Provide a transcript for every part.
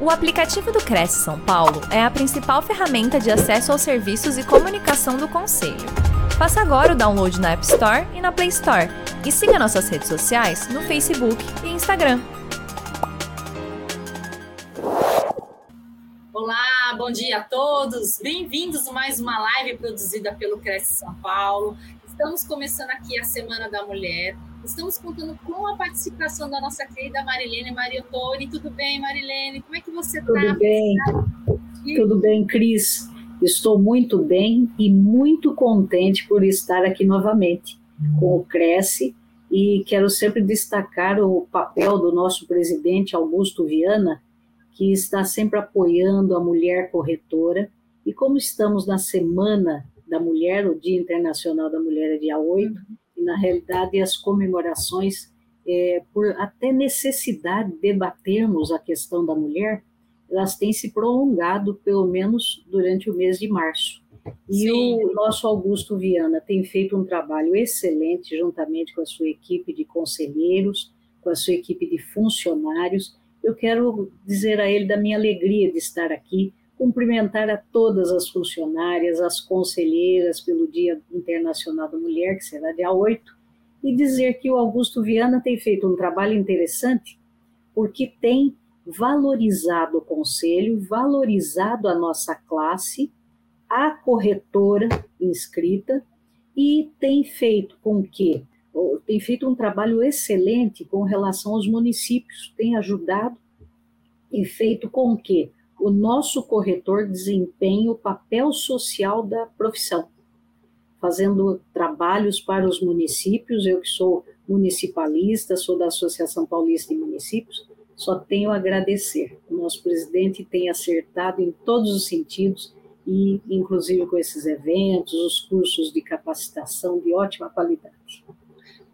O aplicativo do Cresce São Paulo é a principal ferramenta de acesso aos serviços e comunicação do Conselho. Faça agora o download na App Store e na Play Store. E siga nossas redes sociais no Facebook e Instagram. Olá, bom dia a todos. Bem-vindos a mais uma live produzida pelo Cresce São Paulo. Estamos começando aqui a Semana da Mulher. Estamos contando com a participação da nossa querida Marilene Mariotoni. Tudo bem, Marilene? Como é que você está? Tudo bem. Tudo bem, Cris. Estou muito bem e muito contente por estar aqui novamente com o Cresce e quero sempre destacar o papel do nosso presidente Augusto Viana, que está sempre apoiando a mulher corretora. E como estamos na Semana da Mulher, o Dia Internacional da Mulher é dia 8, e na realidade as comemorações, é, por até necessidade de debatermos a questão da mulher, elas têm se prolongado pelo menos durante o mês de março. E Sim. o nosso Augusto Viana tem feito um trabalho excelente juntamente com a sua equipe de conselheiros, com a sua equipe de funcionários. Eu quero dizer a ele da minha alegria de estar aqui, cumprimentar a todas as funcionárias, as conselheiras pelo Dia Internacional da Mulher, que será dia 8, e dizer que o Augusto Viana tem feito um trabalho interessante, porque tem valorizado o conselho, valorizado a nossa classe, a corretora inscrita, e tem feito com que tem feito um trabalho excelente com relação aos municípios, tem ajudado e feito com que o nosso corretor desempenha o papel social da profissão, fazendo trabalhos para os municípios. Eu que sou municipalista, sou da Associação Paulista de Municípios, só tenho a agradecer. O nosso presidente tem acertado em todos os sentidos e, inclusive, com esses eventos, os cursos de capacitação de ótima qualidade.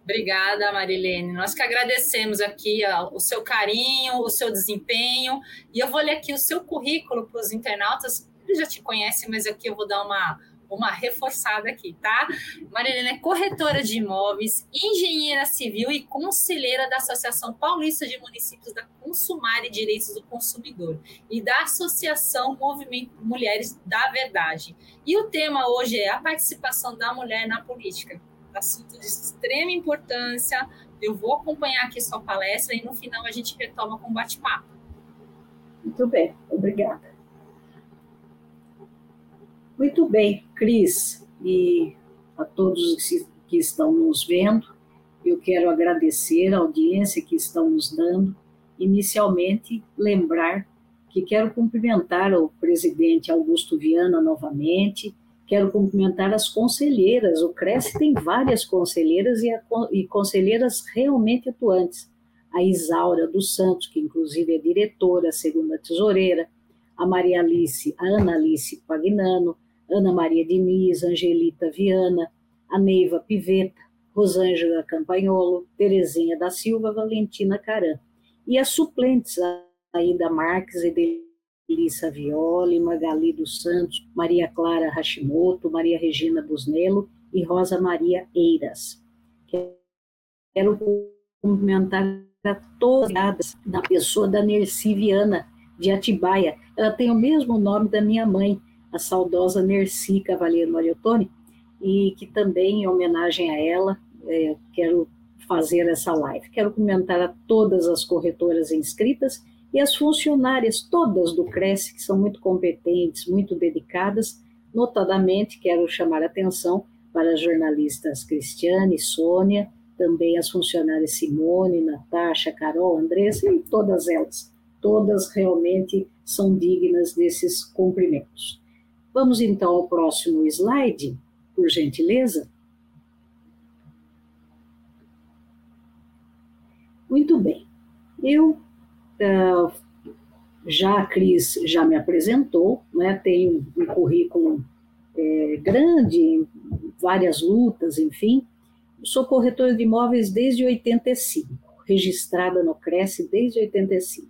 Obrigada, Marilene. Nós que agradecemos aqui o seu carinho, o seu desempenho. E eu vou ler aqui o seu currículo para os internautas. Eles já te conhecem, mas aqui eu vou dar uma, uma reforçada aqui, tá? Marilene é corretora de imóveis, engenheira civil e conselheira da Associação Paulista de Municípios da Consumar e Direitos do Consumidor e da Associação Movimento Mulheres da Verdade. E o tema hoje é a participação da mulher na política assunto de extrema importância. Eu vou acompanhar aqui sua palestra e no final a gente retoma com bate-papo. Muito bem, obrigada. Muito bem, Cris, e a todos que estão nos vendo, eu quero agradecer a audiência que estão nos dando. Inicialmente, lembrar que quero cumprimentar o presidente Augusto Viana novamente, Quero cumprimentar as conselheiras. O Cresce tem várias conselheiras e, a, e conselheiras realmente atuantes. A Isaura dos Santos, que inclusive é diretora, segunda tesoureira, a Maria Alice, a Ana Alice Pagnano, Ana Maria Diniz, Angelita Viana, a Neiva Piveta, Rosângela Campagnolo, Terezinha da Silva, Valentina Caran. E as suplentes, a Aida Marques, Edelina Lissa Violi, Magali dos Santos, Maria Clara Hashimoto, Maria Regina Busnello e Rosa Maria Eiras. Quero cumprimentar a todas da pessoa da Nerci Viana, de Atibaia. Ela tem o mesmo nome da minha mãe, a saudosa Nerci Cavaleiro Mariotone, e que também, em homenagem a ela, é, quero fazer essa live. Quero cumprimentar a todas as corretoras inscritas e as funcionárias todas do Cresce, que são muito competentes, muito dedicadas, notadamente quero chamar a atenção para as jornalistas Cristiane, Sônia, também as funcionárias Simone, Natasha, Carol, Andressa e todas elas. Todas realmente são dignas desses cumprimentos. Vamos então ao próximo slide, por gentileza. Muito bem. Eu já a Cris já me apresentou, né, tem um currículo é, grande, várias lutas, enfim. Sou corretora de imóveis desde 85, registrada no Cresce desde 85.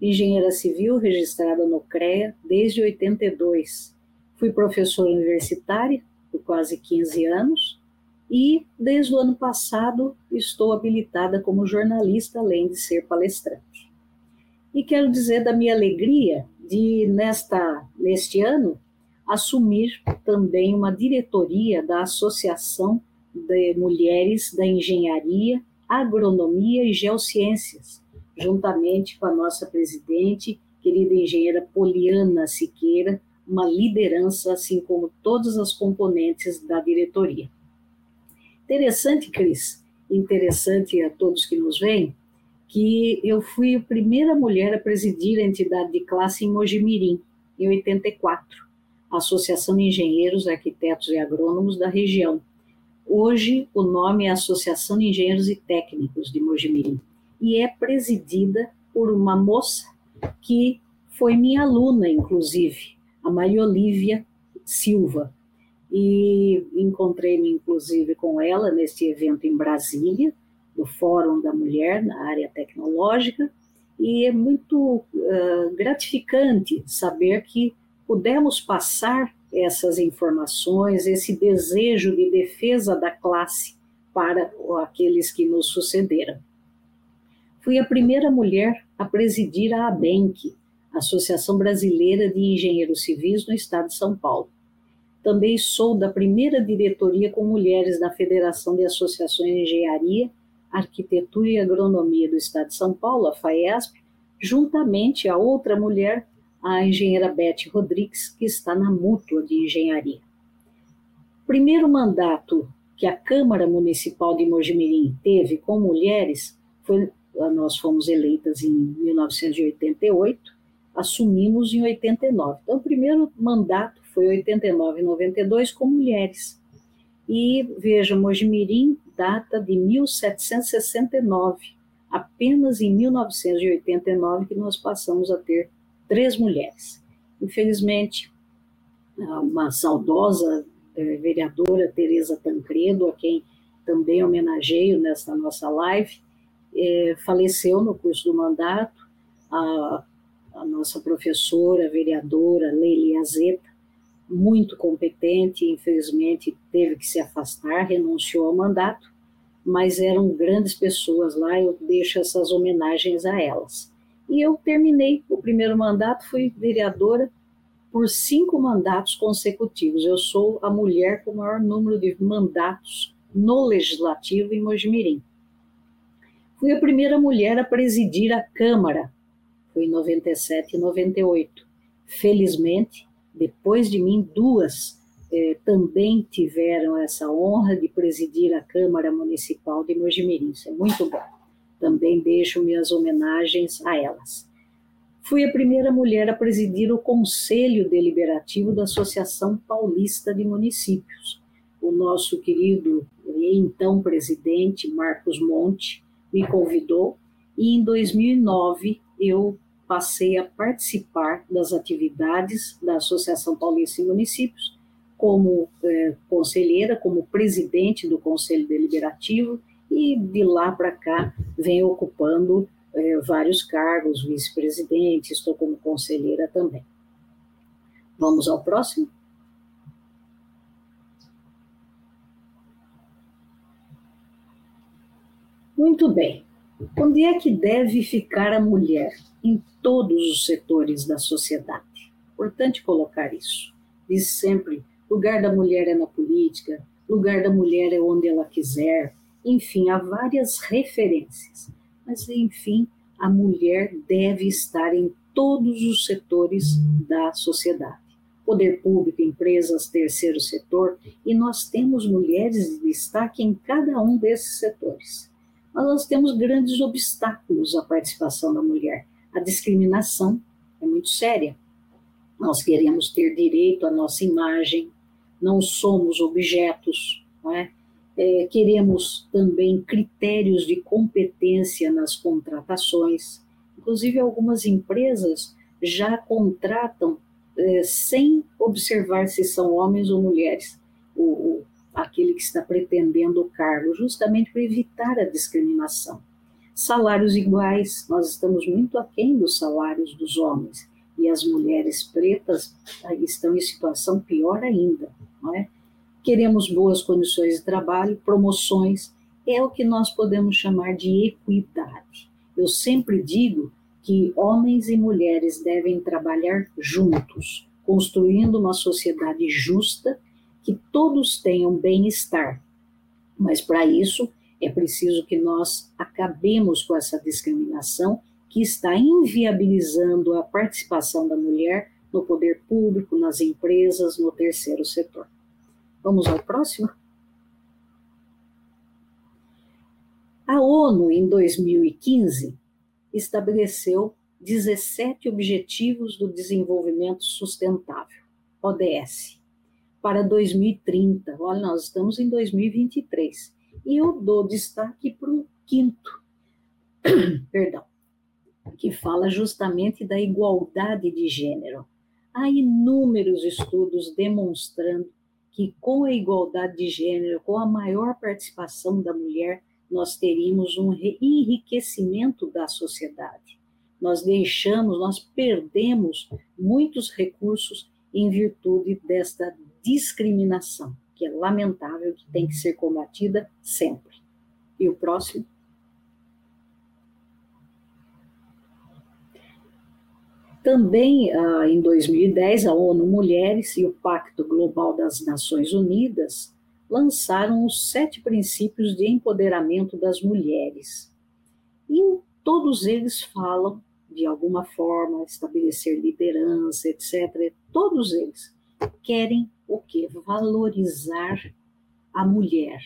Engenheira civil registrada no CREA desde 82. Fui professora universitária por quase 15 anos e desde o ano passado estou habilitada como jornalista, além de ser palestrante. E quero dizer da minha alegria de, nesta, neste ano, assumir também uma diretoria da Associação de Mulheres da Engenharia, Agronomia e Geociências, juntamente com a nossa presidente, querida engenheira Poliana Siqueira, uma liderança, assim como todas as componentes da diretoria. Interessante, Cris, interessante a todos que nos veem, que eu fui a primeira mulher a presidir a entidade de classe em Mojimirim, em 84, a Associação de Engenheiros, Arquitetos e Agrônomos da região. Hoje, o nome é Associação de Engenheiros e Técnicos de Mojimirim, e é presidida por uma moça que foi minha aluna, inclusive, a Maria Olívia Silva. E encontrei-me, inclusive, com ela neste evento em Brasília, do Fórum da Mulher na área tecnológica, e é muito uh, gratificante saber que pudemos passar essas informações, esse desejo de defesa da classe para aqueles que nos sucederam. Fui a primeira mulher a presidir a ABENC, Associação Brasileira de Engenheiros Civis no estado de São Paulo. Também sou da primeira diretoria com mulheres da Federação de Associações de Engenharia, Arquitetura e Agronomia do estado de São Paulo, a FAESP, juntamente a outra mulher, a engenheira Beth Rodrigues, que está na Mútua de Engenharia. Primeiro mandato que a Câmara Municipal de Mojimirim teve com mulheres foi nós fomos eleitas em 1988 assumimos em 89. Então, o primeiro mandato foi 89 e 92 com mulheres. E veja, Mojimirim data de 1769. Apenas em 1989 que nós passamos a ter três mulheres. Infelizmente, uma saudosa eh, vereadora Tereza Tancredo, a quem também homenageio nesta nossa live, eh, faleceu no curso do mandato. A a nossa professora, vereadora Leili Azeta, muito competente, infelizmente teve que se afastar, renunciou ao mandato, mas eram grandes pessoas lá, eu deixo essas homenagens a elas. E eu terminei o primeiro mandato, fui vereadora por cinco mandatos consecutivos. Eu sou a mulher com o maior número de mandatos no Legislativo em Mojimirim. Fui a primeira mulher a presidir a Câmara foi em 97 e 98. Felizmente, depois de mim, duas eh, também tiveram essa honra de presidir a Câmara Municipal de Mojimirim. Isso é muito bom. Também deixo minhas homenagens a elas. Fui a primeira mulher a presidir o Conselho Deliberativo da Associação Paulista de Municípios. O nosso querido então presidente Marcos Monte me convidou e em 2009 eu passei a participar das atividades da Associação Paulista de Municípios, como é, conselheira, como presidente do Conselho Deliberativo, e de lá para cá venho ocupando é, vários cargos, vice-presidente, estou como conselheira também. Vamos ao próximo? Muito bem. Onde é que deve ficar a mulher? Em todos os setores da sociedade. Importante colocar isso. Diz sempre: lugar da mulher é na política, lugar da mulher é onde ela quiser. Enfim, há várias referências. Mas, enfim, a mulher deve estar em todos os setores da sociedade. Poder público, empresas, terceiro setor, e nós temos mulheres de destaque em cada um desses setores mas nós temos grandes obstáculos à participação da mulher. A discriminação é muito séria. Nós queremos ter direito à nossa imagem, não somos objetos, não é? É, queremos também critérios de competência nas contratações. Inclusive, algumas empresas já contratam é, sem observar se são homens ou mulheres. O, o, aquele que está pretendendo o cargo, justamente para evitar a discriminação. Salários iguais, nós estamos muito aquém dos salários dos homens, e as mulheres pretas estão em situação pior ainda, não é? Queremos boas condições de trabalho, promoções, é o que nós podemos chamar de equidade. Eu sempre digo que homens e mulheres devem trabalhar juntos, construindo uma sociedade justa, que todos tenham bem-estar. Mas para isso é preciso que nós acabemos com essa discriminação que está inviabilizando a participação da mulher no poder público, nas empresas, no terceiro setor. Vamos ao próximo? A ONU, em 2015, estabeleceu 17 Objetivos do Desenvolvimento Sustentável, ODS, para 2030. Olha, nós estamos em 2023. E eu dou destaque para o quinto, perdão, que fala justamente da igualdade de gênero. Há inúmeros estudos demonstrando que com a igualdade de gênero, com a maior participação da mulher, nós teríamos um enriquecimento da sociedade. Nós deixamos, nós perdemos muitos recursos em virtude desta discriminação, que é lamentável, que tem que ser combatida sempre. E o próximo? Também ah, em 2010, a ONU Mulheres e o Pacto Global das Nações Unidas lançaram os sete princípios de empoderamento das mulheres. E todos eles falam, de alguma forma, estabelecer liderança, etc. Todos eles querem o quê? Valorizar a mulher.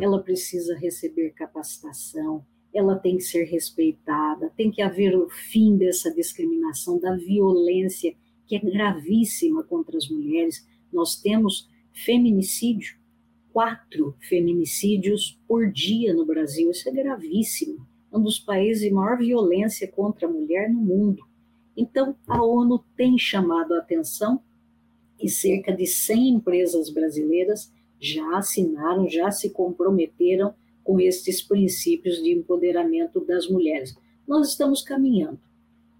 Ela precisa receber capacitação, ela tem que ser respeitada, tem que haver o fim dessa discriminação, da violência que é gravíssima contra as mulheres. Nós temos feminicídio, quatro feminicídios por dia no Brasil, isso é gravíssimo. É um dos países de maior violência contra a mulher no mundo. Então, a ONU tem chamado a atenção e cerca de 100 empresas brasileiras já assinaram, já se comprometeram com estes princípios de empoderamento das mulheres. Nós estamos caminhando,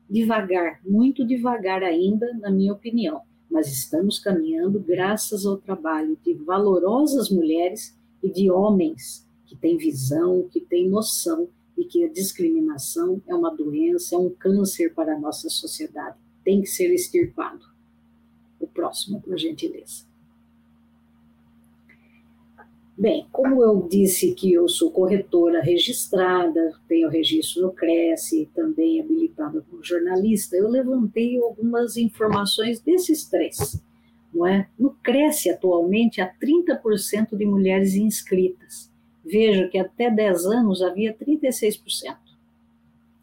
devagar, muito devagar ainda, na minha opinião, mas estamos caminhando graças ao trabalho de valorosas mulheres e de homens que têm visão, que têm noção e que a discriminação é uma doença, é um câncer para a nossa sociedade, tem que ser extirpado. Próximo, por gentileza. Bem, como eu disse que eu sou corretora registrada, tenho registro no Cresce, também habilitada como jornalista, eu levantei algumas informações desses três. Não é? No Cresce, atualmente, há 30% de mulheres inscritas. Veja que até 10 anos havia 36%.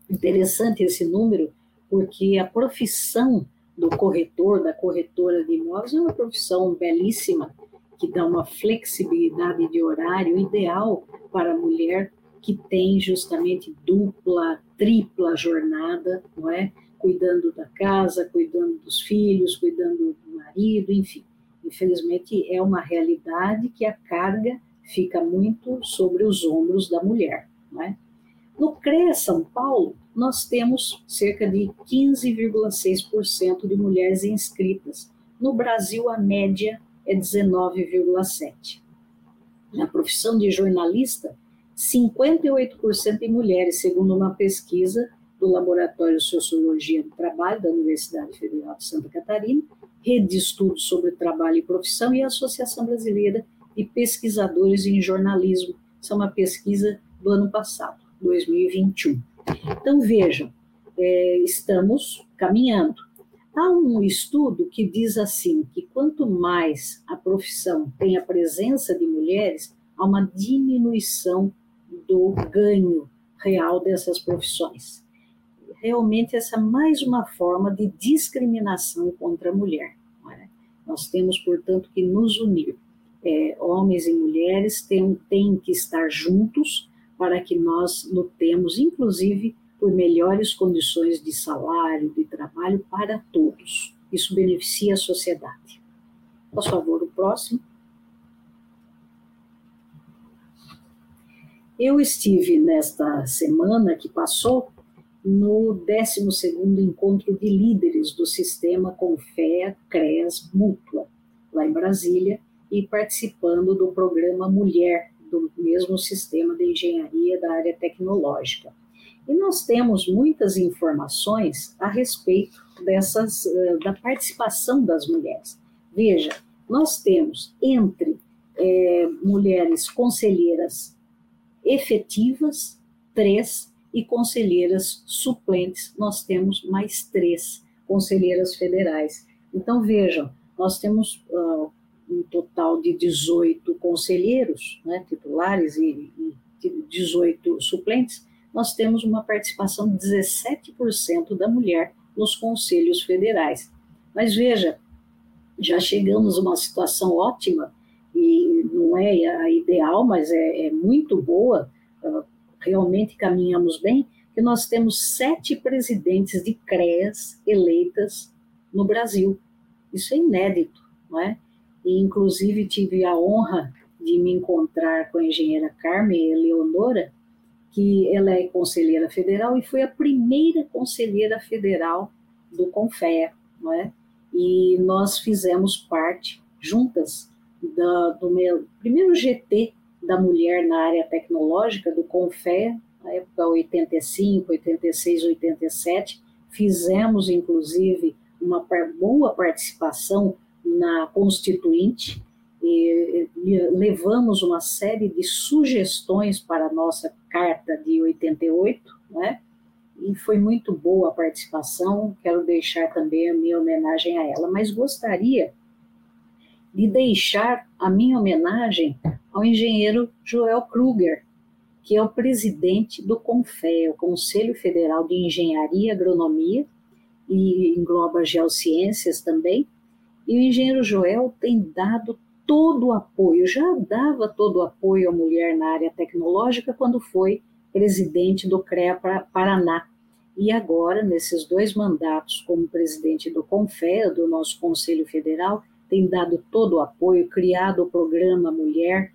Interessante esse número, porque a profissão do corretor, da corretora de imóveis, é uma profissão belíssima, que dá uma flexibilidade de horário ideal para a mulher que tem justamente dupla, tripla jornada, não é? Cuidando da casa, cuidando dos filhos, cuidando do marido, enfim. Infelizmente é uma realidade que a carga fica muito sobre os ombros da mulher, não é? No CREA São Paulo, nós temos cerca de 15,6% de mulheres inscritas. No Brasil, a média é 19,7%. Na profissão de jornalista, 58% de mulheres, segundo uma pesquisa do Laboratório de Sociologia do Trabalho da Universidade Federal de Santa Catarina, Rede de Estudos sobre Trabalho e Profissão e a Associação Brasileira de Pesquisadores em Jornalismo. Isso é uma pesquisa do ano passado, 2021. Então, vejam, é, estamos caminhando. Há um estudo que diz assim que quanto mais a profissão tem a presença de mulheres, há uma diminuição do ganho real dessas profissões. Realmente essa é mais uma forma de discriminação contra a mulher. É? Nós temos, portanto, que nos unir. É, homens e mulheres têm, têm que estar juntos para que nós lutemos, inclusive, por melhores condições de salário, de trabalho para todos. Isso beneficia a sociedade. Por favor, o próximo. Eu estive nesta semana que passou no 12º Encontro de Líderes do Sistema Confea CREAS Mútua, lá em Brasília, e participando do programa Mulher, do mesmo sistema de engenharia da área tecnológica. E nós temos muitas informações a respeito dessas uh, da participação das mulheres. Veja, nós temos entre é, mulheres conselheiras efetivas, três, e conselheiras suplentes, nós temos mais três conselheiras federais. Então, vejam, nós temos uh, um total de 18 conselheiros né, titulares e, e 18 suplentes, nós temos uma participação de 17% da mulher nos conselhos federais. Mas veja, já chegamos a uma situação ótima, e não é a ideal, mas é, é muito boa, uh, realmente caminhamos bem, que nós temos sete presidentes de CREAS eleitas no Brasil. Isso é inédito, não é? E, inclusive, tive a honra de me encontrar com a engenheira Carmen Eleonora, que ela é conselheira federal e foi a primeira conselheira federal do CONFEA, não é? E nós fizemos parte, juntas, da, do meu primeiro GT da mulher na área tecnológica, do CONFEA, na época 85, 86, 87. Fizemos, inclusive, uma boa participação na Constituinte, e levamos uma série de sugestões para a nossa carta de 88, né? e foi muito boa a participação. Quero deixar também a minha homenagem a ela, mas gostaria de deixar a minha homenagem ao engenheiro Joel Kruger, que é o presidente do CONFE, o Conselho Federal de Engenharia e Agronomia, e engloba geociências também. E o engenheiro Joel tem dado todo o apoio, já dava todo o apoio à mulher na área tecnológica quando foi presidente do CREA Paraná. E agora, nesses dois mandatos como presidente do CONFEA, do nosso Conselho Federal, tem dado todo o apoio, criado o programa Mulher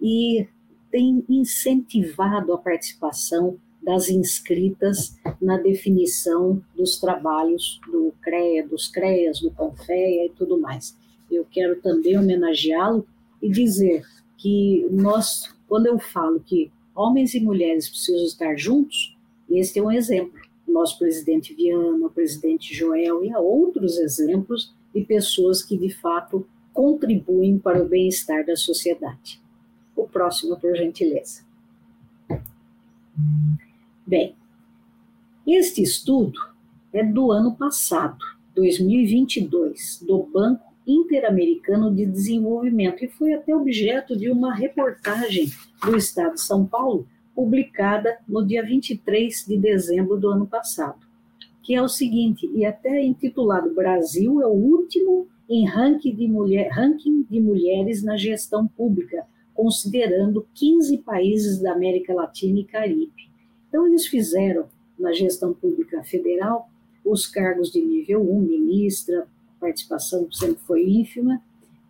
e tem incentivado a participação das inscritas na definição dos trabalhos do CREA, dos CREAS, do CONFEA e tudo mais. Eu quero também homenageá-lo e dizer que nós, quando eu falo que homens e mulheres precisam estar juntos, este é um exemplo. Nosso presidente Viana, o presidente Joel e há outros exemplos de pessoas que de fato contribuem para o bem-estar da sociedade. O próximo, por gentileza. Bem, este estudo é do ano passado, 2022, do Banco Interamericano de Desenvolvimento e foi até objeto de uma reportagem do Estado de São Paulo, publicada no dia 23 de dezembro do ano passado, que é o seguinte, e até intitulado Brasil é o último em ranking de, mulher, ranking de mulheres na gestão pública, considerando 15 países da América Latina e Caribe. Então, eles fizeram na gestão pública federal os cargos de nível 1, ministra, participação sempre foi ínfima,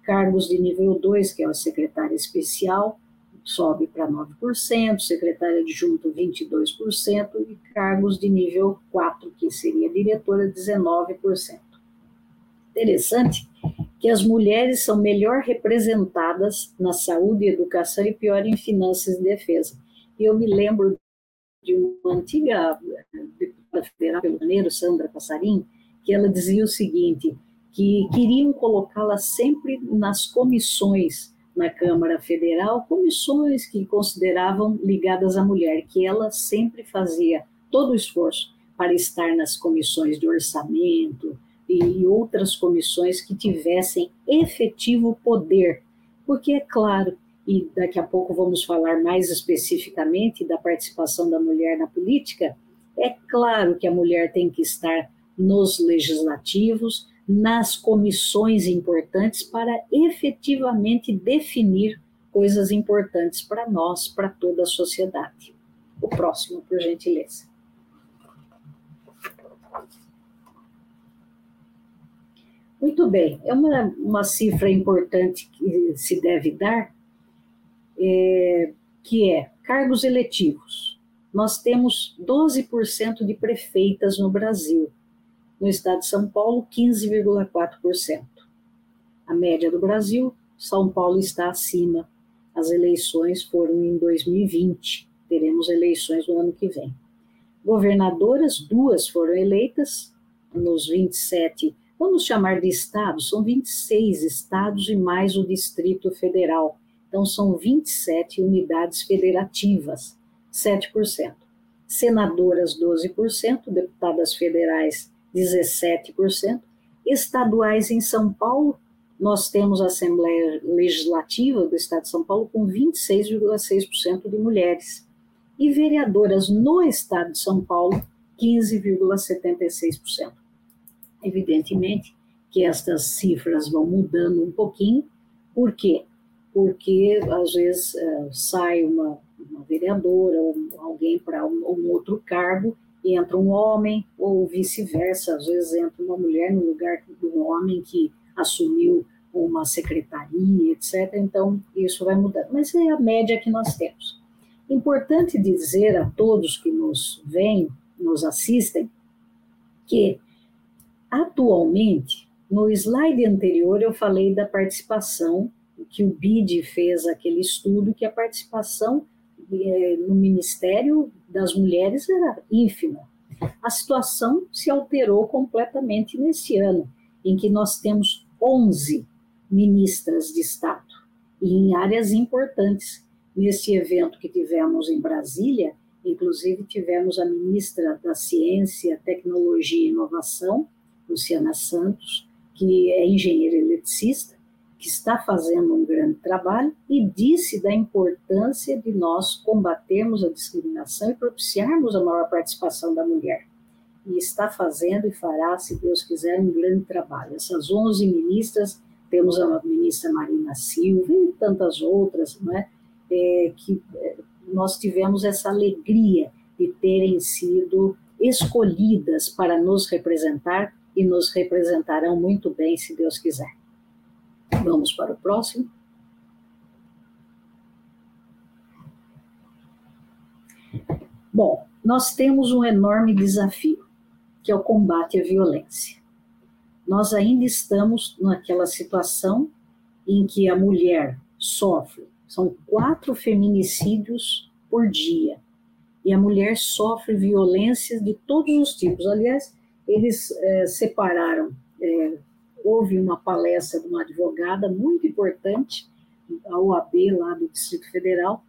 cargos de nível 2, que é a secretária especial, sobe para 9%, secretária adjunto 22% e cargos de nível 4, que seria diretora, 19%. Interessante que as mulheres são melhor representadas na saúde e educação e pior em finanças e defesa. E eu me lembro de uma antiga deputada federal pelo Janeiro, Sandra Passarim, que ela dizia o seguinte, que queriam colocá-la sempre nas comissões na Câmara Federal, comissões que consideravam ligadas à mulher, que ela sempre fazia todo o esforço para estar nas comissões de orçamento e outras comissões que tivessem efetivo poder, porque é claro e daqui a pouco vamos falar mais especificamente da participação da mulher na política, é claro que a mulher tem que estar nos legislativos, nas comissões importantes para efetivamente definir coisas importantes para nós, para toda a sociedade. O próximo, por gentileza. Muito bem, é uma, uma cifra importante que se deve dar, é, que é cargos eletivos. Nós temos 12% de prefeitas no Brasil. No estado de São Paulo, 15,4%. A média do Brasil, São Paulo está acima. As eleições foram em 2020, teremos eleições no ano que vem. Governadoras, duas foram eleitas nos 27, vamos chamar de estados, são 26 estados e mais o Distrito Federal. Então, são 27 unidades federativas, 7%. Senadoras, 12%, deputadas federais, 17%. Estaduais em São Paulo, nós temos a Assembleia Legislativa do Estado de São Paulo com 26,6% de mulheres. E vereadoras no Estado de São Paulo, 15,76%. Evidentemente que estas cifras vão mudando um pouquinho, por quê? Porque às vezes uh, sai uma, uma, vereadora ou alguém para um, um outro cargo e entra um homem, ou vice-versa, às vezes entra uma mulher no lugar um homem que assumiu uma secretaria, etc. Então, isso vai mudando. Mas é a média que nós temos. Importante dizer a todos que nos veem, nos assistem, que atualmente, no slide anterior eu falei da participação, que o BID fez aquele estudo, que a participação eh, no Ministério das Mulheres era ínfima. A situação se alterou completamente nesse ano, em que nós temos 11 ministras de Estado, e em áreas importantes. Nesse evento que tivemos em Brasília, inclusive tivemos a ministra da Ciência, Tecnologia e Inovação, Luciana Santos, que é engenheira eletricista, que está fazendo um grande trabalho e disse da importância de nós combatermos a discriminação e propiciarmos a maior participação da mulher. E está fazendo e fará, se Deus quiser, um grande trabalho. Essas 11 ministras temos a ministra Marina Silva e tantas outras, não é? é que é, nós tivemos essa alegria de terem sido escolhidas para nos representar e nos representarão muito bem, se Deus quiser. Vamos para o próximo. Bom, nós temos um enorme desafio, que é o combate à violência nós ainda estamos naquela situação em que a mulher sofre, são quatro feminicídios por dia, e a mulher sofre violências de todos os tipos. Aliás, eles é, separaram, é, houve uma palestra de uma advogada muito importante, a OAB lá do Distrito Federal,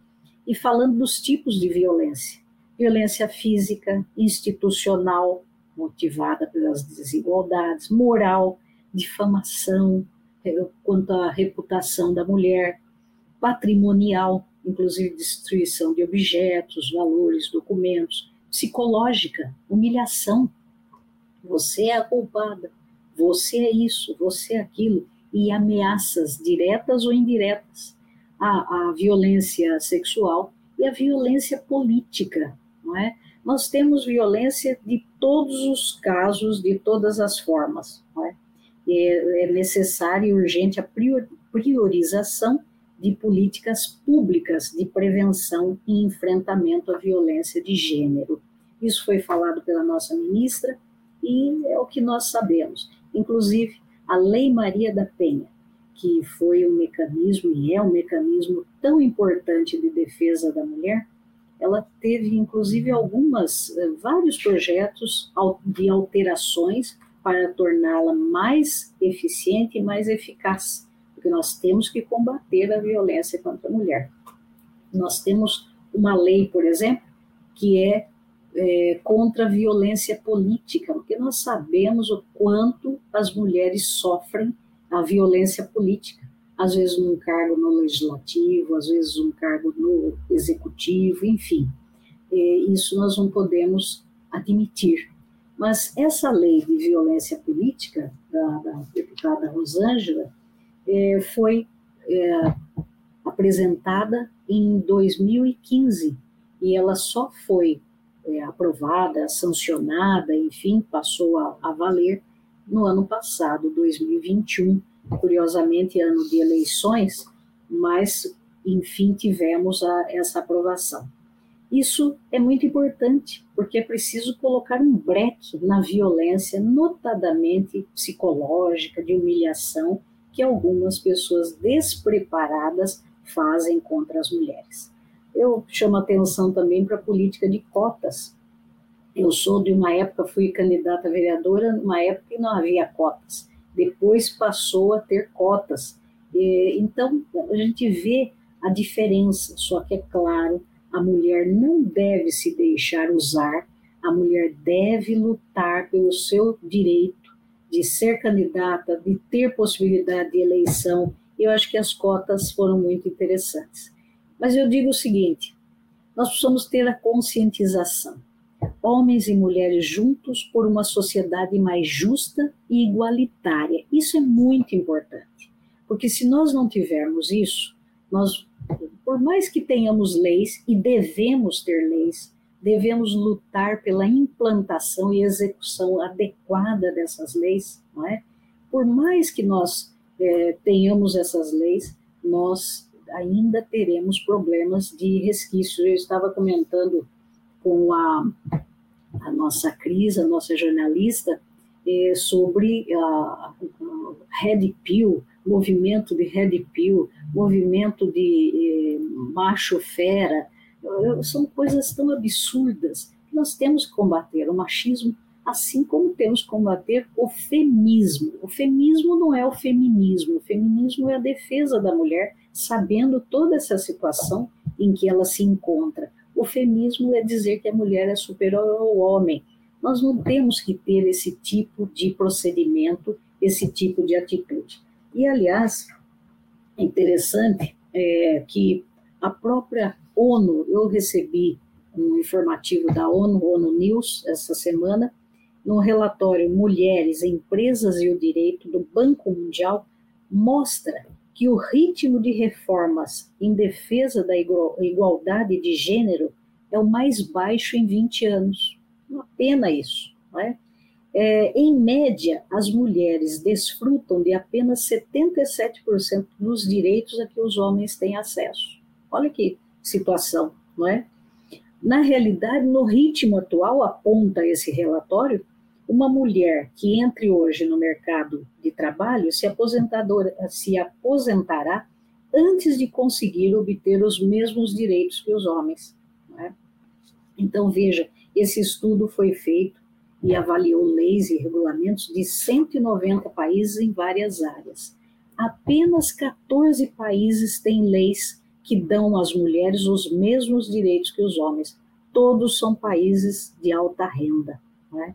e falando dos tipos de violência. Violência física, institucional, motivada pelas desigualdades, moral, difamação é, quanto à reputação da mulher, patrimonial, inclusive destruição de objetos, valores, documentos, psicológica, humilhação. Você é a culpada, você é isso, você é aquilo, e ameaças diretas ou indiretas. A, a violência sexual e a violência política, não é? nós temos violência de todos os casos, de todas as formas. É? é? necessária e urgente a priorização de políticas públicas de prevenção e enfrentamento à violência de gênero. Isso foi falado pela nossa ministra e é o que nós sabemos. Inclusive, a Lei Maria da Penha, que foi um mecanismo e é um mecanismo tão importante de defesa da mulher, ela teve inclusive algumas eh, vários projetos de alterações para torná-la mais eficiente e mais eficaz, porque nós temos que combater a violência contra a mulher. Nós temos uma lei, por exemplo, que é, é contra a violência política, porque nós sabemos o quanto as mulheres sofrem a violência política às vezes num cargo no legislativo, às vezes um cargo no executivo, enfim. Isso nós não podemos admitir. Mas essa lei de violência política da, da deputada Rosângela é, foi é, apresentada em 2015 e ela só foi é, aprovada, sancionada, enfim, passou a, a valer no ano passado, 2021 curiosamente, ano de eleições, mas, enfim, tivemos a, essa aprovação. Isso é muito importante, porque é preciso colocar um breque na violência, notadamente psicológica, de humilhação, que algumas pessoas despreparadas fazem contra as mulheres. Eu chamo atenção também para a política de cotas, Eu sou de uma época, fui candidata a vereadora, numa época que não havia cotas. Depois passou a ter cotas. Então, a gente vê a diferença, só que é claro, a mulher não deve se deixar usar, a mulher deve lutar pelo seu direito de ser candidata, de ter possibilidade de eleição. Eu acho que as cotas foram muito interessantes. Mas eu digo o seguinte: nós precisamos ter a conscientização. Homens e mulheres juntos por uma sociedade mais justa e igualitária. Isso é muito importante, porque se nós não tivermos isso, nós, por mais que tenhamos leis e devemos ter leis, devemos lutar pela implantação e execução adequada dessas leis, não é? Por mais que nós é, tenhamos essas leis, nós ainda teremos problemas de resquícios. Eu estava comentando com a, a nossa Cris, a nossa jornalista, é, sobre a, Red Pill, movimento de Red Pill, movimento de é, macho fera, são coisas tão absurdas que nós temos que combater o machismo, assim como temos que combater o feminismo. O feminismo não é o feminismo, o feminismo é a defesa da mulher, sabendo toda essa situação em que ela se encontra. O feminismo é dizer que a mulher é superior ao homem. Nós não temos que ter esse tipo de procedimento, esse tipo de atitude. E, aliás, é interessante é, que a própria ONU, eu recebi um informativo da ONU, ONU News, essa semana, no relatório Mulheres, Empresas e o Direito do Banco Mundial, mostra que o ritmo de reformas em defesa da igualdade de gênero é o mais baixo em 20 anos. Uma pena isso. Não é? É, em média, as mulheres desfrutam de apenas 77% dos direitos a que os homens têm acesso. Olha que situação, não é? Na realidade, no ritmo atual, aponta esse relatório, uma mulher que entre hoje no mercado de trabalho se, se aposentará antes de conseguir obter os mesmos direitos que os homens. É? Então, veja, esse estudo foi feito e avaliou leis e regulamentos de 190 países em várias áreas. Apenas 14 países têm leis que dão às mulheres os mesmos direitos que os homens. Todos são países de alta renda. Né?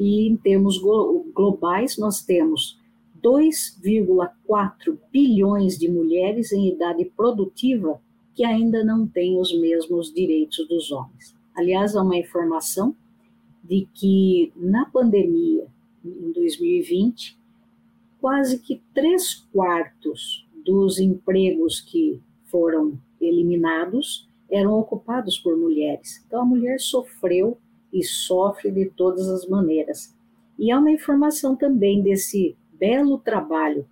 E em termos globais, nós temos 2,4 bilhões de mulheres em idade produtiva que ainda não têm os mesmos direitos dos homens. Aliás, há uma informação de que na pandemia, em 2020, quase que três quartos dos empregos que foram eliminados eram ocupados por mulheres. Então a mulher sofreu e sofre de todas as maneiras. E há uma informação também desse belo trabalho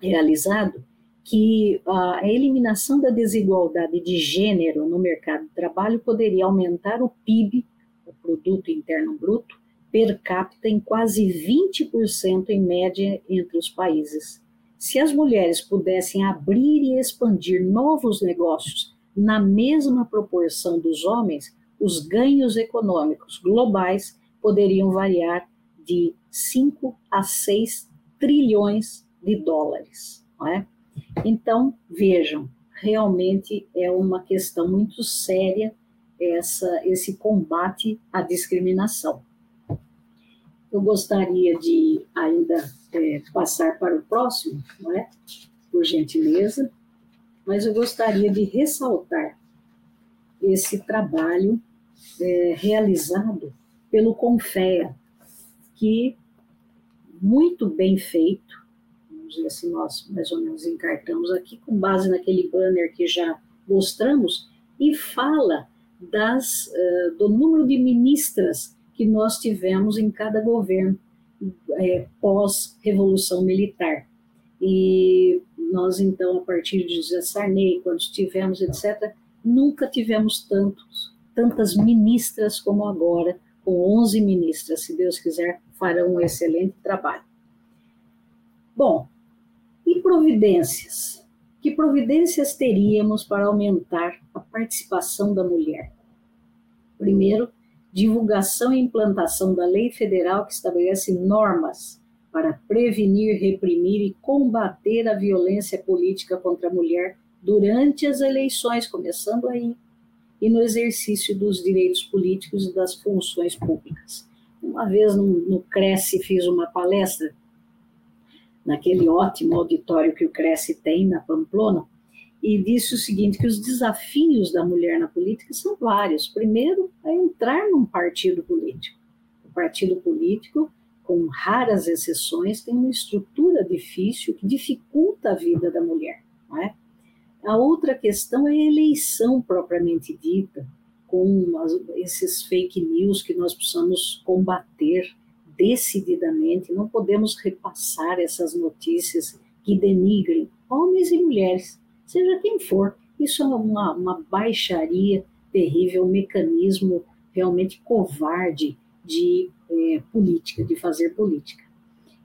realizado que a eliminação da desigualdade de gênero no mercado de trabalho poderia aumentar o PIB, o produto interno bruto, per capita em quase 20% em média entre os países. Se as mulheres pudessem abrir e expandir novos negócios na mesma proporção dos homens, os ganhos econômicos globais poderiam variar de 5 a 6 trilhões de dólares. Não é? Então, vejam, realmente é uma questão muito séria essa, esse combate à discriminação. Eu gostaria de ainda é, passar para o próximo, não é? por gentileza, mas eu gostaria de ressaltar esse trabalho é, realizado pelo Confea, que muito bem feito, vamos ver se nós mais ou menos encartamos aqui, com base naquele banner que já mostramos, e fala das, uh, do número de ministras que nós tivemos em cada governo é, pós-revolução militar. E nós, então, a partir de José Sarney, quando tivemos, etc., nunca tivemos tantos, tantas ministras como agora, com 11 ministras, se Deus quiser, farão um excelente trabalho. Bom, e providências? Que providências teríamos para aumentar a participação da mulher? Primeiro, divulgação e implantação da lei federal que estabelece normas para prevenir, reprimir e combater a violência política contra a mulher durante as eleições, começando aí, e no exercício dos direitos políticos e das funções públicas. Uma vez no, no Cresce fiz uma palestra, naquele ótimo auditório que o Cresce tem na Pamplona, e disse o seguinte, que os desafios da mulher na política são vários. Primeiro, é entrar num partido político. O partido político, com raras exceções, tem uma estrutura difícil que dificulta a vida da mulher. Não é? A outra questão é a eleição propriamente dita, com esses fake news que nós precisamos combater decididamente. Não podemos repassar essas notícias que denigrem homens e mulheres seja quem for. Isso é uma, uma baixaria terrível, um mecanismo realmente covarde de é, política, de fazer política.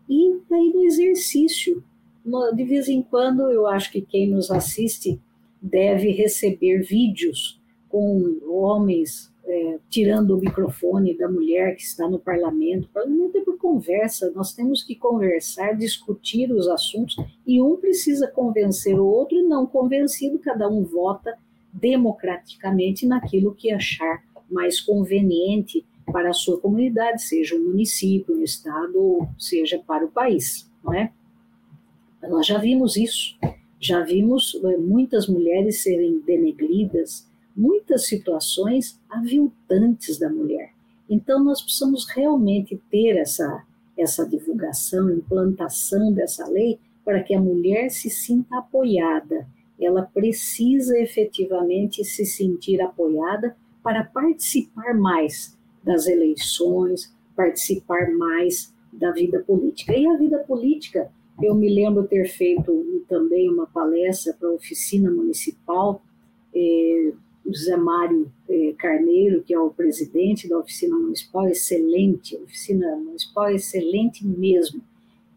E aí no exercício, de vez em quando eu acho que quem nos assiste deve receber vídeos com homens é, tirando o microfone da mulher que está no parlamento. O parlamento é por conversa, nós temos que conversar, discutir os assuntos, e um precisa convencer o outro, e não convencido, cada um vota democraticamente naquilo que achar mais conveniente para a sua comunidade, seja o município, o estado, ou seja para o país, não é? Nós já vimos isso, já vimos é, muitas mulheres serem denegridas, muitas situações aviltantes da mulher. Então, nós precisamos realmente ter essa, essa divulgação, implantação dessa lei, para que a mulher se sinta apoiada. Ela precisa efetivamente se sentir apoiada para participar mais das eleições, participar mais da vida política. E a vida política, eu me lembro ter feito também uma palestra para a oficina municipal. Eh, o Zé Mário eh, Carneiro, que é o presidente da oficina municipal, excelente, oficina municipal excelente mesmo,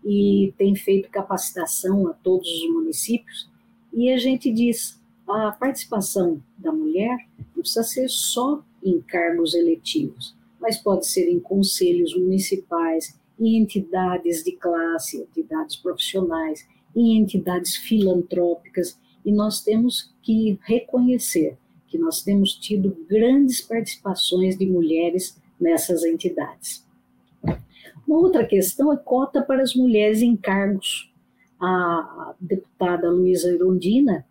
e tem feito capacitação a todos os municípios, e a gente diz, a participação da mulher não precisa ser só em cargos eletivos, mas pode ser em conselhos municipais, em entidades de classe, entidades profissionais, em entidades filantrópicas, e nós temos que reconhecer que nós temos tido grandes participações de mulheres nessas entidades. Uma outra questão é cota para as mulheres em cargos. A deputada Luísa Irondina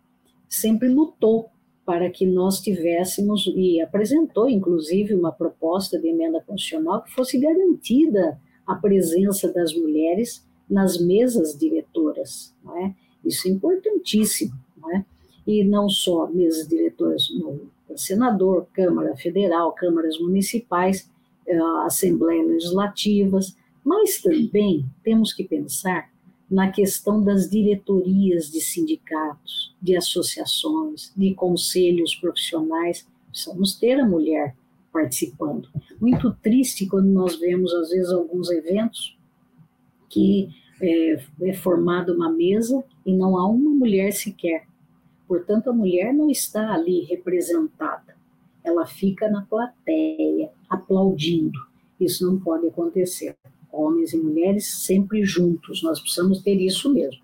sempre lutou para que nós tivéssemos, e apresentou inclusive uma proposta de emenda constitucional que fosse garantida a presença das mulheres nas mesas diretoras. Não é? Isso é importantíssimo. Não é? e não só mesas diretoras no senador, Câmara Federal, câmaras municipais, eh, assembleias legislativas, mas também temos que pensar na questão das diretorias de sindicatos, de associações, de conselhos profissionais. Precisamos ter a mulher participando. Muito triste quando nós vemos, às vezes, alguns eventos que é, é formada uma mesa e não há uma mulher sequer Portanto, a mulher não está ali representada, ela fica na plateia, aplaudindo. Isso não pode acontecer. Homens e mulheres sempre juntos, nós precisamos ter isso mesmo.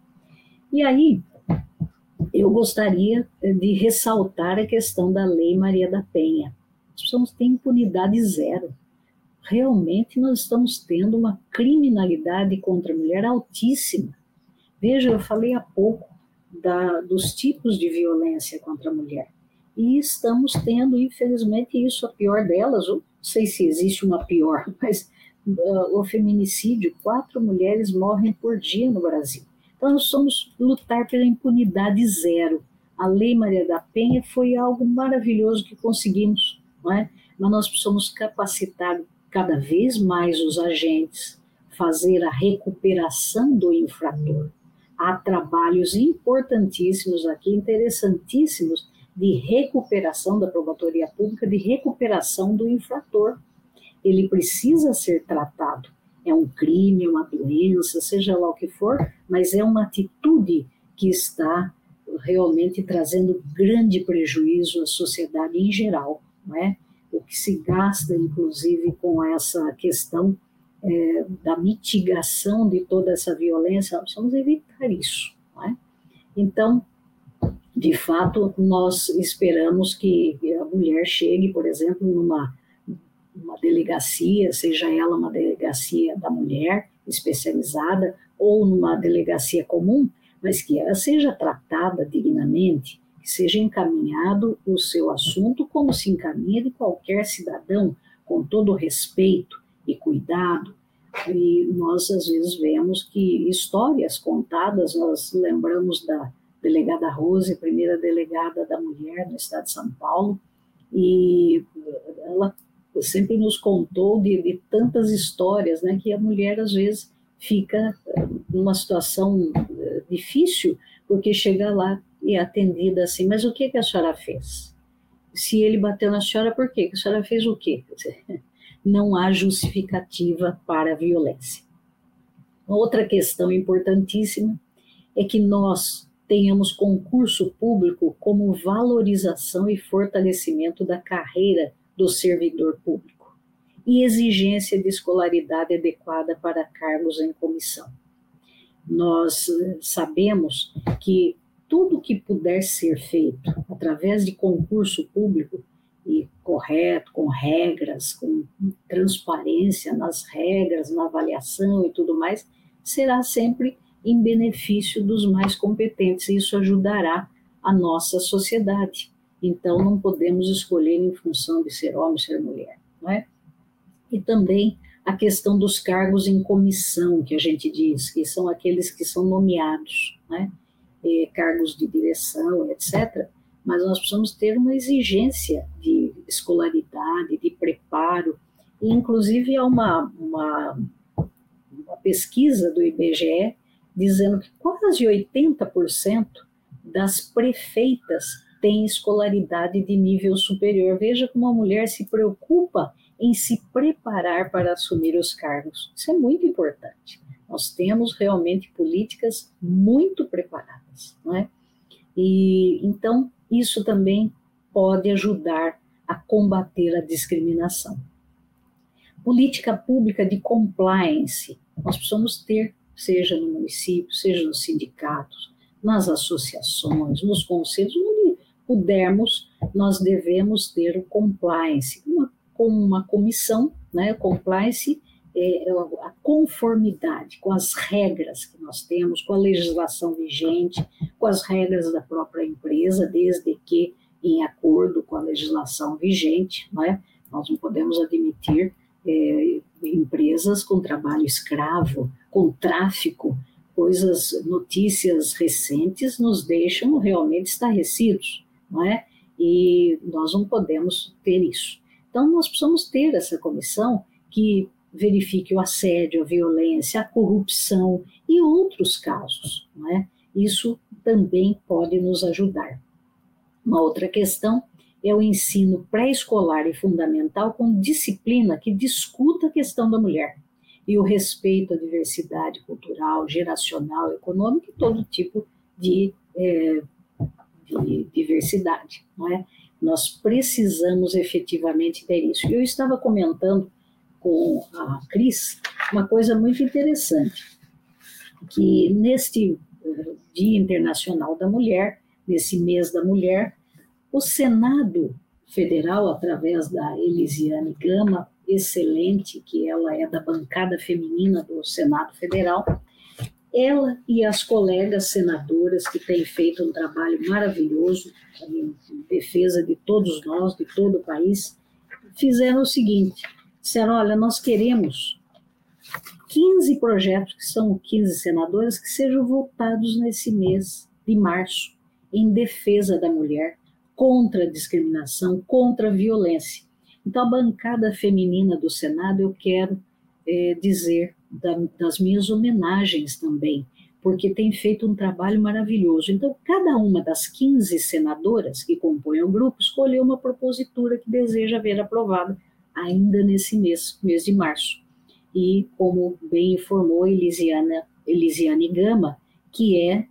E aí, eu gostaria de ressaltar a questão da Lei Maria da Penha. Precisamos ter impunidade zero. Realmente, nós estamos tendo uma criminalidade contra a mulher altíssima. Veja, eu falei há pouco, da, dos tipos de violência contra a mulher. E estamos tendo, infelizmente, isso, a pior delas, ou não sei se existe uma pior, mas uh, o feminicídio, quatro mulheres morrem por dia no Brasil. Então, nós somos lutar pela impunidade zero. A Lei Maria da Penha foi algo maravilhoso que conseguimos, não é? mas nós precisamos capacitar cada vez mais os agentes, fazer a recuperação do infrator há trabalhos importantíssimos aqui, interessantíssimos, de recuperação da promotoria pública, de recuperação do infrator. Ele precisa ser tratado. É um crime, uma doença, seja lá o que for, mas é uma atitude que está realmente trazendo grande prejuízo à sociedade em geral, não é? o que se gasta, inclusive, com essa questão é, da mitigação de toda essa violência, nós precisamos evitar isso. É? Então, de fato, nós esperamos que a mulher chegue, por exemplo, numa uma delegacia, seja ela uma delegacia da mulher especializada ou numa delegacia comum, mas que ela seja tratada dignamente, que seja encaminhado o seu assunto como se encaminha de qualquer cidadão, com todo respeito e cuidado. E nós, às vezes, vemos que histórias contadas, nós lembramos da delegada Rose, primeira delegada da mulher no estado de São Paulo, e ela sempre nos contou de, de tantas histórias, né, que a mulher, às vezes, fica numa situação eh, difícil, porque chega lá e atendida assim, mas o que, que a senhora fez? Se ele bateu na senhora, por quê? A senhora fez o quê? Não há justificativa para a violência. Outra questão importantíssima é que nós tenhamos concurso público como valorização e fortalecimento da carreira do servidor público e exigência de escolaridade adequada para cargos em comissão. Nós eh, sabemos que tudo que puder ser feito através de concurso público e correto, com regras, com transparência nas regras, na avaliação e tudo mais, será sempre em benefício dos mais competentes. Isso ajudará a nossa sociedade. Então, não podemos escolher em função de ser homem, ser mulher, não é? E também a questão dos cargos em comissão, que a gente diz, que são aqueles que são nomeados, né? Cargos de direção, etc. Mas nós precisamos ter uma exigência de escolaridade, de preparo, e inclusive há uma, uma, uma pesquisa do IBGE dizendo que quase 80% das prefeitas têm escolaridade de nível superior. Veja como a mulher se preocupa em se preparar para assumir os cargos. Isso é muito importante. Nós temos realmente políticas muito preparadas, não é? E então isso também pode ajudar a combater a discriminação. Política pública de compliance, nós precisamos ter, seja no município, seja nos sindicatos, nas associações, nos conselhos, onde pudermos, nós devemos ter o compliance, uma com uma comissão, né, compliance, é, é, a conformidade com as regras que nós temos, com a legislação vigente, com as regras da própria empresa, desde que em acordo com a legislação vigente, não é? nós não podemos admitir é, empresas com trabalho escravo, com tráfico, coisas, notícias recentes nos deixam realmente estarrecidos, não é? E nós não podemos ter isso. Então, nós precisamos ter essa comissão que verifique o assédio, a violência, a corrupção e outros casos. Não é? Isso também pode nos ajudar. Uma outra questão é o ensino pré-escolar e fundamental com disciplina que discuta a questão da mulher e o respeito à diversidade cultural, geracional, econômica e todo tipo de, é, de diversidade. Não é? Nós precisamos efetivamente ter isso. Eu estava comentando com a Cris uma coisa muito interessante, que neste eh, Dia Internacional da Mulher, nesse mês da mulher, o Senado Federal, através da Elisiane Gama, excelente, que ela é da bancada feminina do Senado Federal, ela e as colegas senadoras que têm feito um trabalho maravilhoso em defesa de todos nós, de todo o país, fizeram o seguinte: disseram, olha, nós queremos 15 projetos, que são 15 senadores, que sejam votados nesse mês de março, em defesa da mulher, contra a discriminação, contra a violência. Então, a bancada feminina do Senado, eu quero é, dizer da, das minhas homenagens também, porque tem feito um trabalho maravilhoso. Então, cada uma das 15 senadoras que compõem o grupo escolheu uma propositura que deseja ver aprovada ainda nesse mês, mês de março. E, como bem informou Elisiana, Elisiane Gama, que é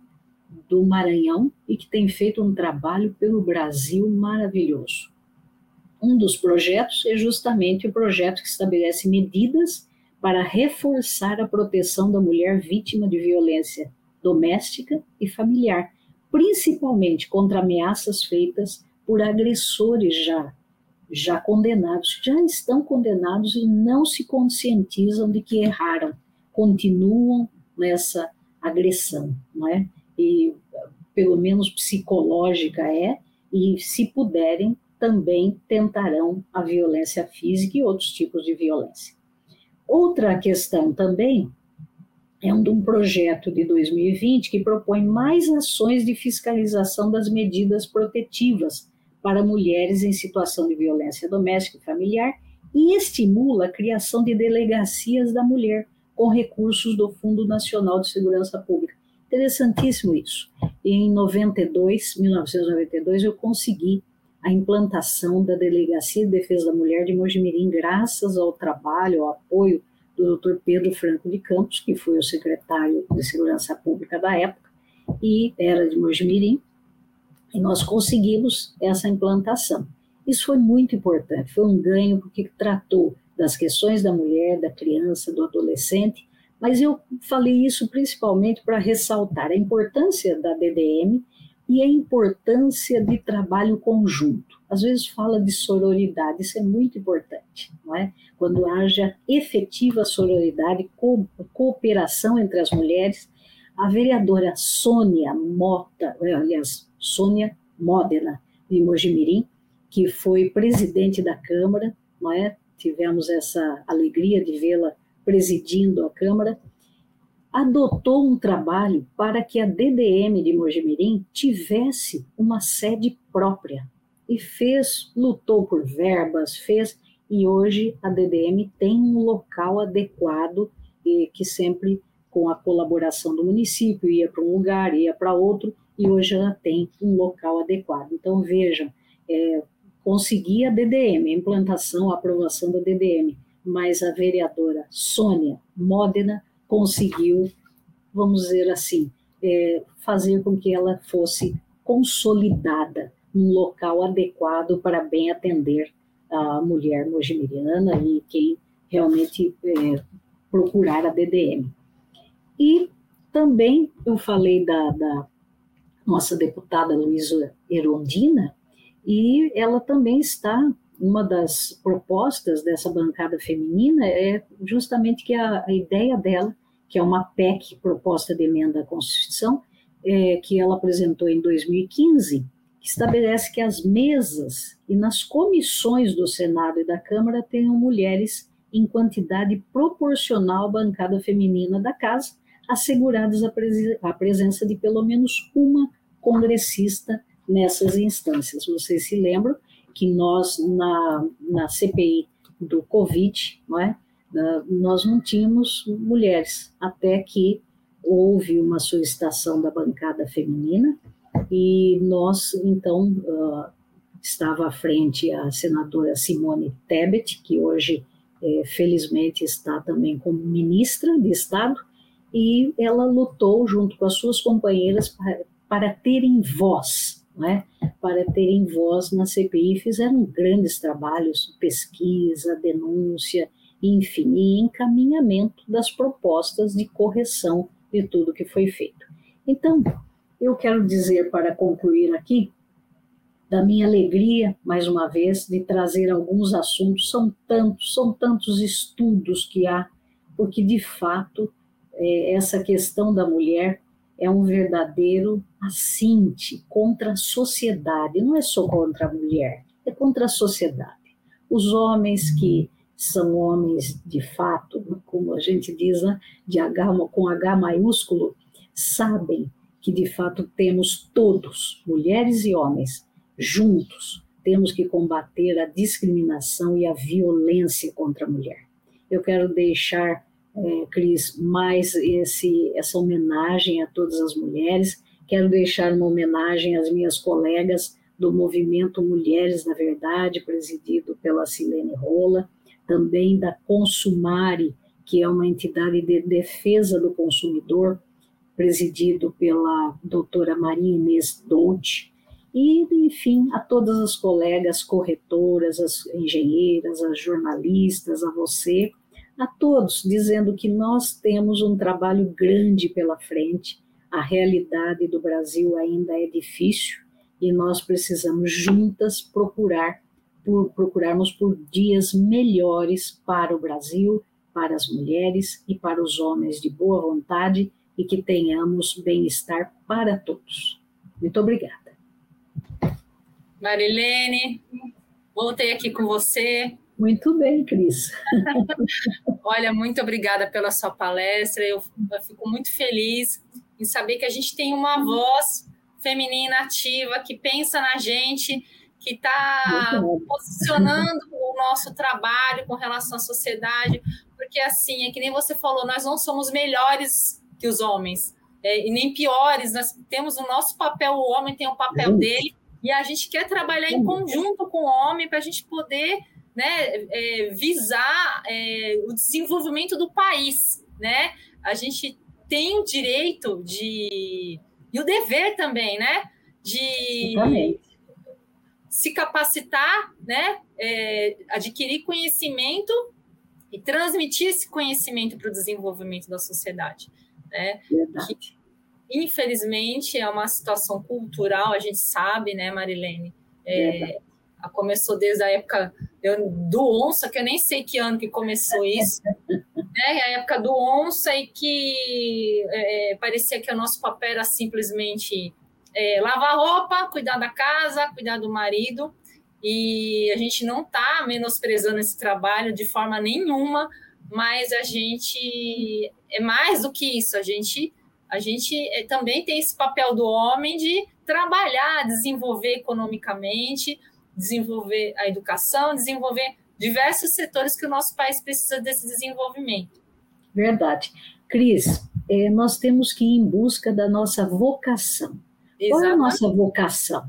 do Maranhão e que tem feito um trabalho pelo Brasil maravilhoso. um dos projetos é justamente o projeto que estabelece medidas para reforçar a proteção da mulher vítima de violência doméstica e familiar, principalmente contra ameaças feitas por agressores já já condenados, já estão condenados e não se conscientizam de que erraram, continuam nessa agressão, não é? E pelo menos psicológica é, e se puderem também tentarão a violência física e outros tipos de violência. Outra questão também é um, de um projeto de 2020 que propõe mais ações de fiscalização das medidas protetivas para mulheres em situação de violência doméstica e familiar e estimula a criação de delegacias da mulher com recursos do Fundo Nacional de Segurança Pública. Interessantíssimo isso. Em 92, 1992, eu consegui a implantação da Delegacia de Defesa da Mulher de Mojimirim, graças ao trabalho, ao apoio do Dr. Pedro Franco de Campos, que foi o secretário de Segurança Pública da época, e era de Mojimirim, e nós conseguimos essa implantação. Isso foi muito importante, foi um ganho porque tratou das questões da mulher, da criança, do adolescente, mas eu falei isso principalmente para ressaltar a importância da DDM e a importância de trabalho conjunto. Às vezes fala de sororidade, isso é muito importante, não é? Quando haja efetiva sororidade, co cooperação entre as mulheres. A vereadora Sônia Mota, eh, aliás, Sônia Modena, de Mojimirim, que foi presidente da Câmara, não é? Tivemos essa alegria de vê-la presidindo a Câmara, adotou um trabalho para que a DDM de Mojimirim tivesse uma sede própria e fez, lutou por verbas, fez e hoje a DDM tem um local adequado e que sempre com a colaboração do município ia para um lugar, ia para outro e hoje ela tem um local adequado. Então vejam, é, conseguir a DDM, a implantação, a aprovação da DDM, mas a vereadora Sônia Modena conseguiu, vamos dizer assim, é, fazer com que ela fosse consolidada num local adequado para bem atender a mulher mojimiriana e quem realmente é, procurar a DDM. E também eu falei da, da nossa deputada Luísa Erondina, e ela também está uma das propostas dessa bancada feminina é justamente que a, a ideia dela, que é uma PEC, proposta de emenda à Constituição, é, que ela apresentou em 2015, que estabelece que as mesas e nas comissões do Senado e da Câmara tenham mulheres em quantidade proporcional à bancada feminina da casa, asseguradas a, a presença de pelo menos uma congressista nessas instâncias. Vocês se lembram que nós, na, na CPI do Covid, não é? nós não tínhamos mulheres, até que houve uma solicitação da bancada feminina e nós, então, uh, estava à frente a senadora Simone Tebet, que hoje, eh, felizmente, está também como ministra de Estado, e ela lutou junto com as suas companheiras para, para terem voz né, para terem voz na CPI, fizeram grandes trabalhos, pesquisa, denúncia, enfim, e encaminhamento das propostas de correção de tudo que foi feito. Então, eu quero dizer, para concluir aqui, da minha alegria, mais uma vez, de trazer alguns assuntos, são tantos, são tantos estudos que há, porque de fato é, essa questão da mulher é um verdadeiro assinte contra a sociedade, não é só contra a mulher, é contra a sociedade. Os homens que são homens de fato, como a gente diz, né, de H, com H maiúsculo, sabem que de fato temos todos, mulheres e homens, juntos, temos que combater a discriminação e a violência contra a mulher. Eu quero deixar é, Cris, mais esse, essa homenagem a todas as mulheres. Quero deixar uma homenagem às minhas colegas do movimento Mulheres na Verdade, presidido pela Silene Rola, também da Consumare, que é uma entidade de defesa do consumidor, presidido pela doutora Maria Inês Dolce, E, enfim, a todas as colegas corretoras, as engenheiras, as jornalistas, a você, a todos, dizendo que nós temos um trabalho grande pela frente, a realidade do Brasil ainda é difícil e nós precisamos juntas procurar por procurarmos por dias melhores para o Brasil, para as mulheres e para os homens de boa vontade e que tenhamos bem-estar para todos. Muito obrigada. Marilene, voltei aqui com você. Muito bem, Cris. Olha, muito obrigada pela sua palestra. Eu, eu, fico muito feliz em saber que a gente tem uma voz feminina ativa que pensa na gente, que está posicionando o nosso trabalho com relação à sociedade, porque assim, é que nem você falou, nós não somos melhores que os homens, é, e nem piores, nós temos o nosso papel, o homem tem o papel dele, e a gente quer trabalhar em conjunto com o homem para a gente poder né, é, visar é, o desenvolvimento do país. Né? A gente tem o direito de. e o dever também, né? De se capacitar, né? É, adquirir conhecimento e transmitir esse conhecimento para o desenvolvimento da sociedade. Né? Que, Infelizmente, é uma situação cultural, a gente sabe, né, Marilene? É, começou desde a época do onça, que eu nem sei que ano que começou isso, né? A época do onça e que é, parecia que o nosso papel era simplesmente é, lavar roupa, cuidar da casa, cuidar do marido, e a gente não está menosprezando esse trabalho de forma nenhuma, mas a gente é mais do que isso, a gente a gente é, também tem esse papel do homem de trabalhar, desenvolver economicamente, desenvolver a educação, desenvolver diversos setores que o nosso país precisa desse desenvolvimento. Verdade. Cris, é, nós temos que ir em busca da nossa vocação. Exatamente. Qual é a nossa vocação?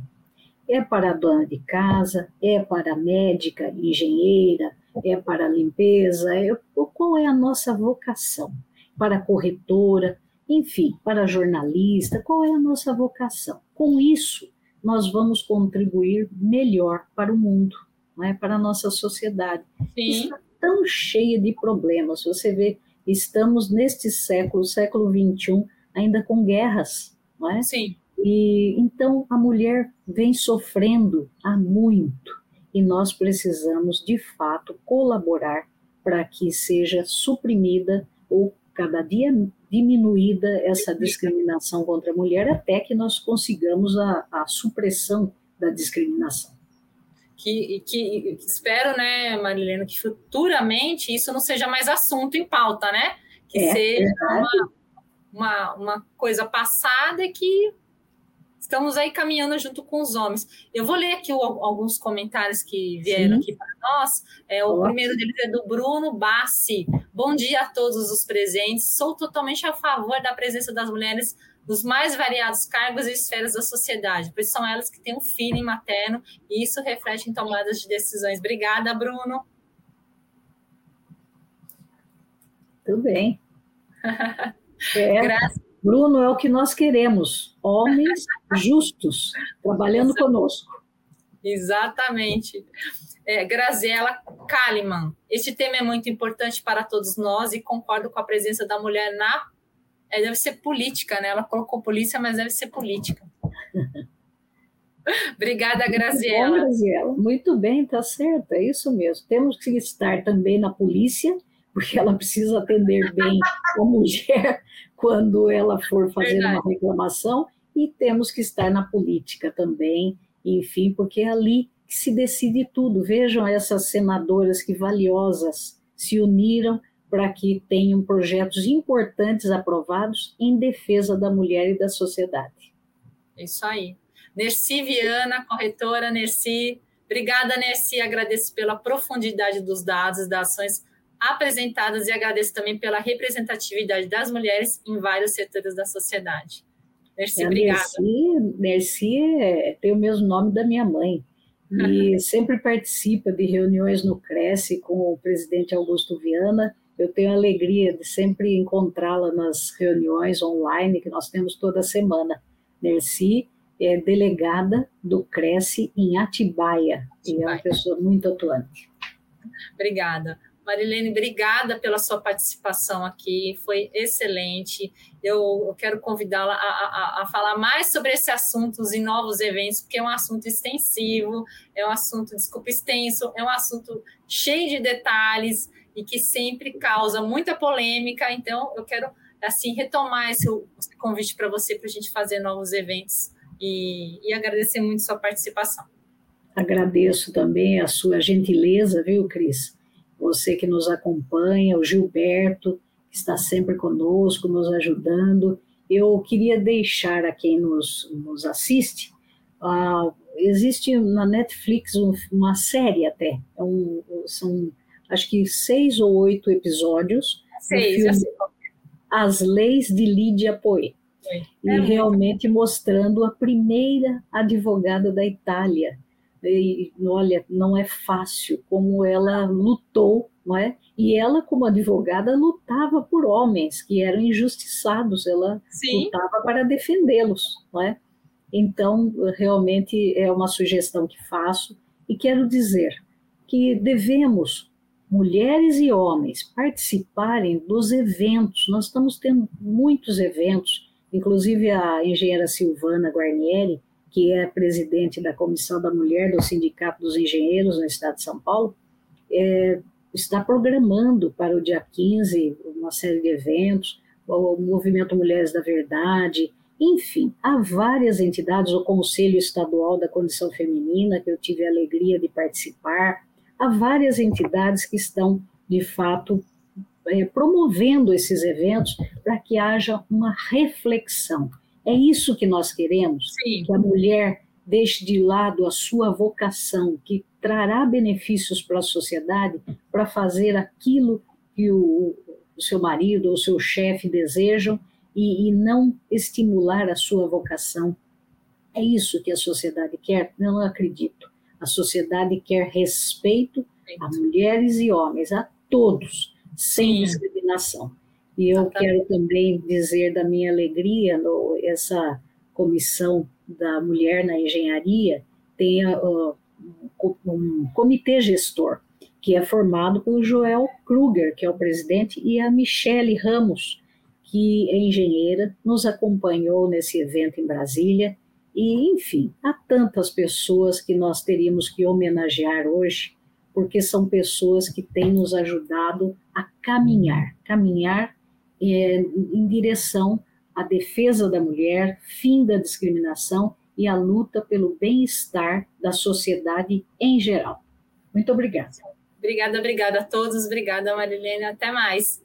É para a dona de casa, é para a médica, engenheira, é para a limpeza, é, qual é a nossa vocação? Para a corretora, enfim, para jornalista, qual é a nossa vocação? Com isso, nós vamos contribuir melhor para o mundo, não é? para a nossa sociedade. Sim. Está tão cheia de problemas. Você vê, estamos neste século, século XXI, ainda com guerras, não é? Sim. E então a mulher vem sofrendo há muito e nós precisamos de fato colaborar para que seja suprimida ou cada dia diminuída essa discriminação contra a mulher até que nós consigamos a, a supressão da discriminação. Que, que, espero, né, Marilena, que futuramente isso não seja mais assunto em pauta, né? Que é, seja uma, uma, uma coisa passada e que estamos aí caminhando junto com os homens. Eu vou ler aqui o, alguns comentários que vieram Sim. aqui para nós. É, o primeiro deles é do Bruno Bassi. Bom dia a todos os presentes. Sou totalmente a favor da presença das mulheres nos mais variados cargos e esferas da sociedade, pois são elas que têm um feeling materno e isso reflete em tomadas de decisões. Obrigada, Bruno. Tudo bem. É. Graças. Bruno, é o que nós queremos: homens justos trabalhando conosco. Exatamente. É, Graziela Kalimann. Este tema é muito importante para todos nós e concordo com a presença da mulher na. É, deve ser política, né? Ela colocou polícia, mas deve ser política. Obrigada, Graziela. Muito bom, Graziela. Muito bem, tá certo, é isso mesmo. Temos que estar também na polícia, porque ela precisa atender bem a mulher quando ela for fazer Verdade. uma reclamação, e temos que estar na política também, enfim, porque é ali que se decide tudo. Vejam essas senadoras que valiosas se uniram para que tenham projetos importantes aprovados em defesa da mulher e da sociedade. É isso aí. Nerci Viana, corretora Nerci. Obrigada, Nerci. Agradeço pela profundidade dos dados, das ações apresentadas e agradeço também pela representatividade das mulheres em vários setores da sociedade. Merci, é, obrigada. Merci, Merci é, tem o mesmo nome da minha mãe e sempre participa de reuniões no Cresce com o presidente Augusto Viana. Eu tenho a alegria de sempre encontrá-la nas reuniões online que nós temos toda semana. Merci, é delegada do Cresce em Atibaia, e é uma pessoa muito atuante. Obrigada. Marilene, obrigada pela sua participação aqui, foi excelente. Eu, quero convidá-la a, a, a, falar mais sobre esse assunto em novos eventos, porque é um assunto extensivo, é um assunto, desculpa, extenso, é um assunto cheio de detalhes e que sempre causa muita polêmica. Então, eu quero assim retomar esse, esse convite para você para a gente fazer novos eventos e, e agradecer muito sua participação. Agradeço também a sua gentileza, viu, Cris? Você que nos acompanha, o Gilberto, que está sempre conosco, nos ajudando. Eu queria deixar a quem nos, nos assiste, uh, existe na Netflix uma série até, é um, são acho que seis ou oito episódios. Seis, filme, As Leis de Lídia Poe. É e realmente mostrando a primeira advogada da Itália. E, olha, não é fácil como ela lutou, não é? E ela, como advogada, lutava por homens que eram injustiçados, ela Sim. lutava para defendê-los, não é? Então, realmente é uma sugestão que faço e quero dizer que devemos, mulheres e homens, participarem dos eventos. Nós estamos tendo muitos eventos Inclusive, a engenheira Silvana Guarnieri, que é presidente da Comissão da Mulher do Sindicato dos Engenheiros no Estado de São Paulo, é, está programando para o dia 15 uma série de eventos, o Movimento Mulheres da Verdade, enfim, há várias entidades, o Conselho Estadual da Condição Feminina, que eu tive a alegria de participar, há várias entidades que estão, de fato, é, promovendo esses eventos para que haja uma reflexão. É isso que nós queremos, Sim. que a mulher deixe de lado a sua vocação, que trará benefícios para a sociedade, para fazer aquilo que o, o seu marido ou seu chefe desejam e, e não estimular a sua vocação. É isso que a sociedade quer? Não acredito. A sociedade quer respeito a mulheres e homens, a todos sem Sim. discriminação. E eu quero também dizer da minha alegria, no, essa comissão da mulher na engenharia tem uh, um comitê gestor, que é formado pelo Joel Kruger, que é o presidente, e a Michele Ramos, que é engenheira, nos acompanhou nesse evento em Brasília. E, enfim, há tantas pessoas que nós teríamos que homenagear hoje porque são pessoas que têm nos ajudado a caminhar, caminhar é, em direção à defesa da mulher, fim da discriminação e a luta pelo bem-estar da sociedade em geral. Muito obrigada. Obrigada, obrigada a todos. Obrigada, Marilene. Até mais.